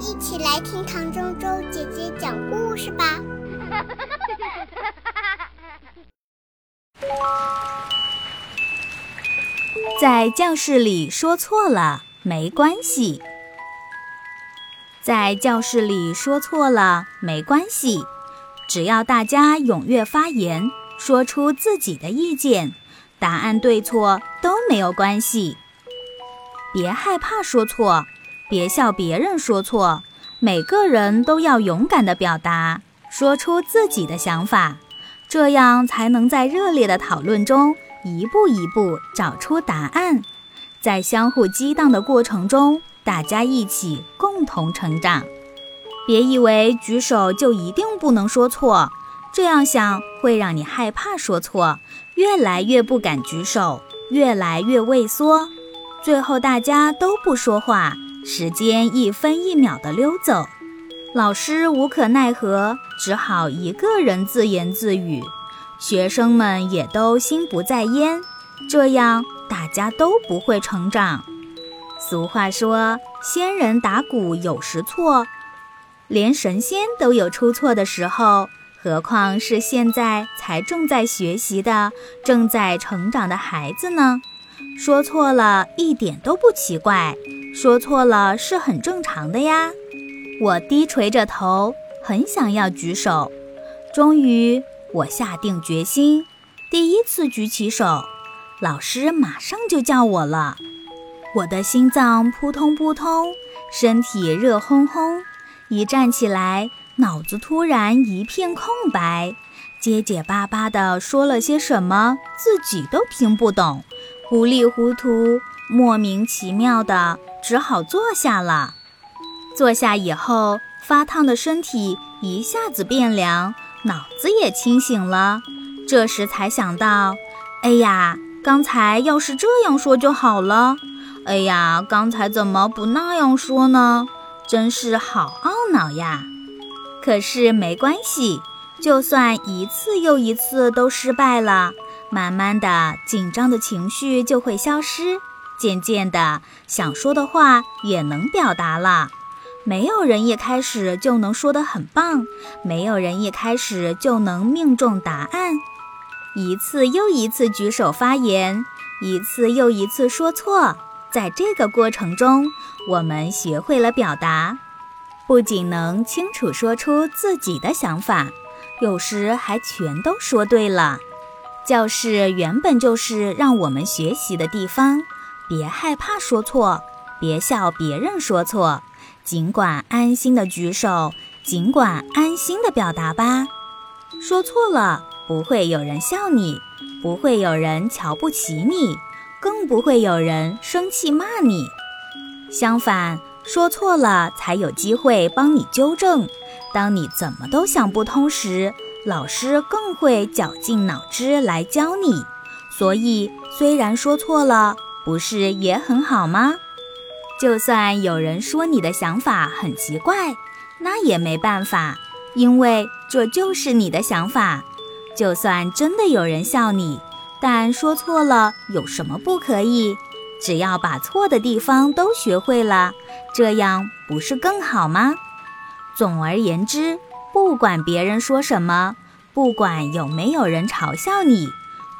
一起来听唐周周姐姐讲故事吧。在教室里说错了没关系，在教室里说错了没关系，只要大家踊跃发言，说出自己的意见，答案对错都没有关系。别害怕说错，别笑别人说错，每个人都要勇敢地表达，说出自己的想法，这样才能在热烈的讨论中一步一步找出答案。在相互激荡的过程中，大家一起共同成长。别以为举手就一定不能说错，这样想会让你害怕说错，越来越不敢举手，越来越畏缩。最后大家都不说话，时间一分一秒地溜走，老师无可奈何，只好一个人自言自语，学生们也都心不在焉，这样大家都不会成长。俗话说：“仙人打鼓有时错，连神仙都有出错的时候，何况是现在才正在学习的、正在成长的孩子呢？”说错了一点都不奇怪，说错了是很正常的呀。我低垂着头，很想要举手。终于，我下定决心，第一次举起手，老师马上就叫我了。我的心脏扑通扑通，身体热烘烘。一站起来，脑子突然一片空白，结结巴巴地说了些什么，自己都听不懂。糊里糊涂，莫名其妙的，只好坐下了。坐下以后，发烫的身体一下子变凉，脑子也清醒了。这时才想到，哎呀，刚才要是这样说就好了。哎呀，刚才怎么不那样说呢？真是好懊恼呀！可是没关系，就算一次又一次都失败了。慢慢的，紧张的情绪就会消失，渐渐的，想说的话也能表达了。没有人一开始就能说得很棒，没有人一开始就能命中答案。一次又一次举手发言，一次又一次说错，在这个过程中，我们学会了表达，不仅能清楚说出自己的想法，有时还全都说对了。教室原本就是让我们学习的地方，别害怕说错，别笑别人说错，尽管安心的举手，尽管安心的表达吧。说错了，不会有人笑你，不会有人瞧不起你，更不会有人生气骂你。相反，说错了才有机会帮你纠正。当你怎么都想不通时，老师更会绞尽脑汁来教你，所以虽然说错了，不是也很好吗？就算有人说你的想法很奇怪，那也没办法，因为这就是你的想法。就算真的有人笑你，但说错了有什么不可以？只要把错的地方都学会了，这样不是更好吗？总而言之。不管别人说什么，不管有没有人嘲笑你，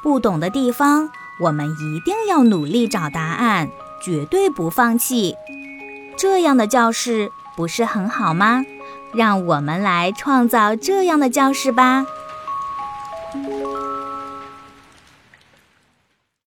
不懂的地方，我们一定要努力找答案，绝对不放弃。这样的教室不是很好吗？让我们来创造这样的教室吧。